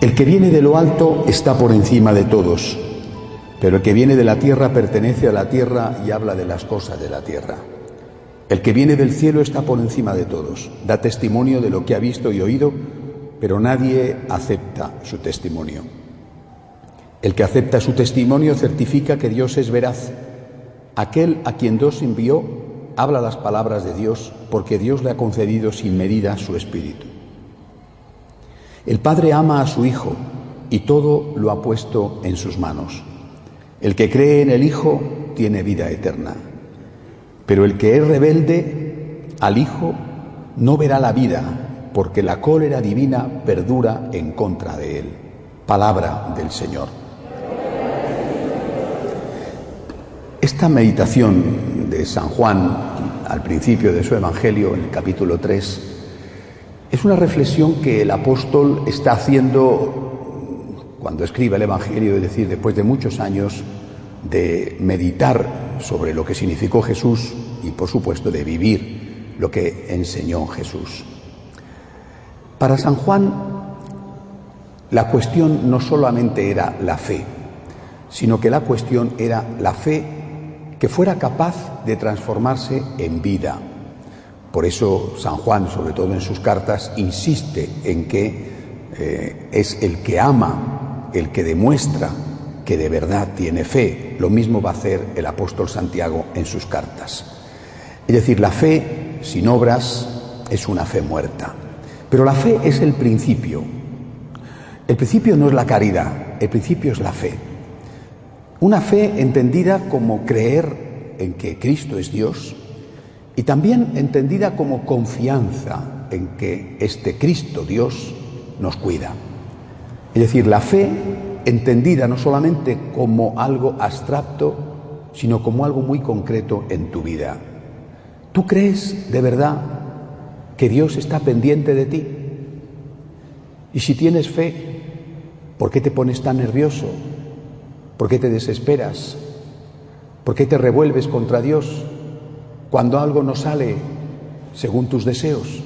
que viene de lo alto está por encima de todos, pero el que viene de la tierra pertenece a la tierra y habla de las cosas de la tierra. El que viene del cielo está por encima de todos, da testimonio de lo que ha visto y oído, pero nadie acepta su testimonio. El que acepta su testimonio certifica que Dios es veraz. Aquel a quien Dios envió habla las palabras de Dios porque Dios le ha concedido sin medida su espíritu. El Padre ama a su Hijo y todo lo ha puesto en sus manos. El que cree en el Hijo tiene vida eterna, pero el que es rebelde al Hijo no verá la vida, porque la cólera divina perdura en contra de él. Palabra del Señor. Esta meditación de San Juan al principio de su Evangelio, en el capítulo 3, es una reflexión que el apóstol está haciendo cuando escribe el Evangelio, es decir, después de muchos años de meditar sobre lo que significó Jesús y, por supuesto, de vivir lo que enseñó Jesús. Para San Juan, la cuestión no solamente era la fe, sino que la cuestión era la fe que fuera capaz de transformarse en vida, por eso San Juan, sobre todo en sus cartas, insiste en que eh, es el que ama, el que demuestra que de verdad tiene fe. Lo mismo va a hacer el apóstol Santiago en sus cartas. Es decir, la fe sin obras es una fe muerta. Pero la fe es el principio. El principio no es la caridad, el principio es la fe. Una fe entendida como creer en que Cristo es Dios, y también entendida como confianza en que este Cristo Dios nos cuida. Es decir, la fe entendida no solamente como algo abstracto, sino como algo muy concreto en tu vida. ¿Tú crees de verdad que Dios está pendiente de ti? Y si tienes fe, ¿por qué te pones tan nervioso? ¿Por qué te desesperas? ¿Por qué te revuelves contra Dios? Cuando algo no sale según tus deseos,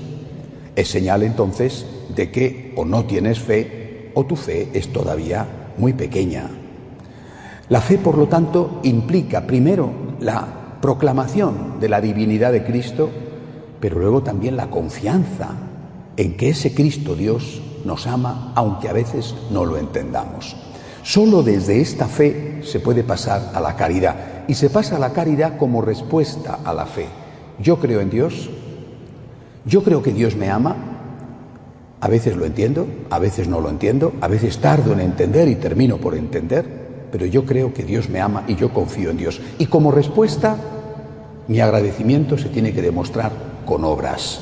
es señal entonces de que o no tienes fe o tu fe es todavía muy pequeña. La fe, por lo tanto, implica primero la proclamación de la divinidad de Cristo, pero luego también la confianza en que ese Cristo Dios nos ama, aunque a veces no lo entendamos. Solo desde esta fe se puede pasar a la caridad y se pasa la caridad como respuesta a la fe. Yo creo en Dios, yo creo que Dios me ama, a veces lo entiendo, a veces no lo entiendo, a veces tardo en entender y termino por entender, pero yo creo que Dios me ama y yo confío en Dios. Y como respuesta, mi agradecimiento se tiene que demostrar con obras.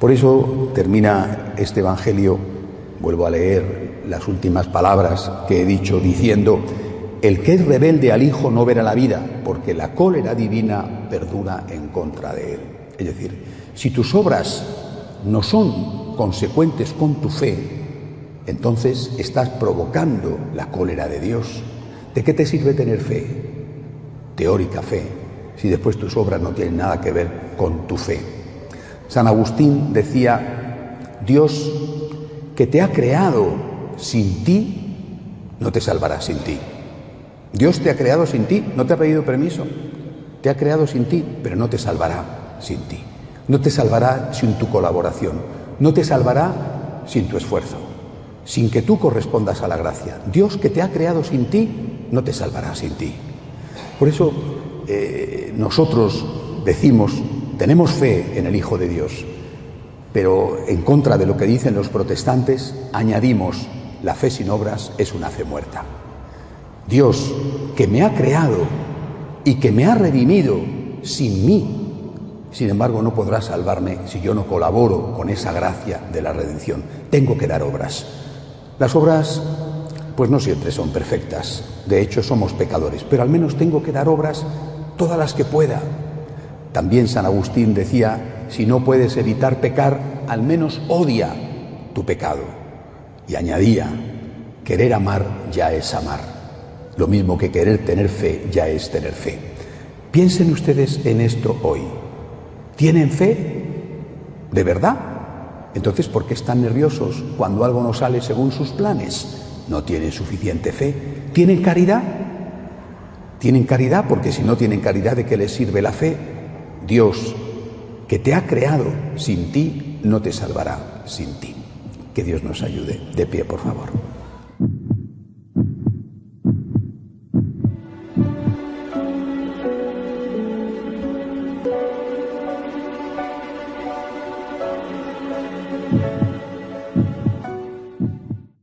Por eso termina este Evangelio, vuelvo a leer las últimas palabras que he dicho diciendo, el que es rebelde al Hijo no verá la vida, porque la cólera divina perdura en contra de él. Es decir, si tus obras no son consecuentes con tu fe, entonces estás provocando la cólera de Dios. ¿De qué te sirve tener fe? Teórica fe, si después tus obras no tienen nada que ver con tu fe. San Agustín decía, Dios que te ha creado sin ti, no te salvará sin ti. Dios te ha creado sin ti, no te ha pedido permiso. Te ha creado sin ti, pero no te salvará sin ti. No te salvará sin tu colaboración. No te salvará sin tu esfuerzo. Sin que tú correspondas a la gracia. Dios que te ha creado sin ti, no te salvará sin ti. Por eso eh, nosotros decimos, tenemos fe en el Hijo de Dios, pero en contra de lo que dicen los protestantes, añadimos la fe sin obras es una fe muerta. Dios, que me ha creado y que me ha redimido sin mí, sin embargo no podrá salvarme si yo no colaboro con esa gracia de la redención. Tengo que dar obras. Las obras, pues no siempre son perfectas. De hecho, somos pecadores, pero al menos tengo que dar obras todas las que pueda. También San Agustín decía, si no puedes evitar pecar, al menos odia tu pecado. Y añadía, querer amar ya es amar. Lo mismo que querer tener fe ya es tener fe. Piensen ustedes en esto hoy. ¿Tienen fe? ¿De verdad? Entonces, ¿por qué están nerviosos cuando algo no sale según sus planes? No tienen suficiente fe. ¿Tienen caridad? Tienen caridad porque si no tienen caridad, ¿de qué les sirve la fe? Dios, que te ha creado sin ti, no te salvará sin ti. Que Dios nos ayude. De pie, por favor.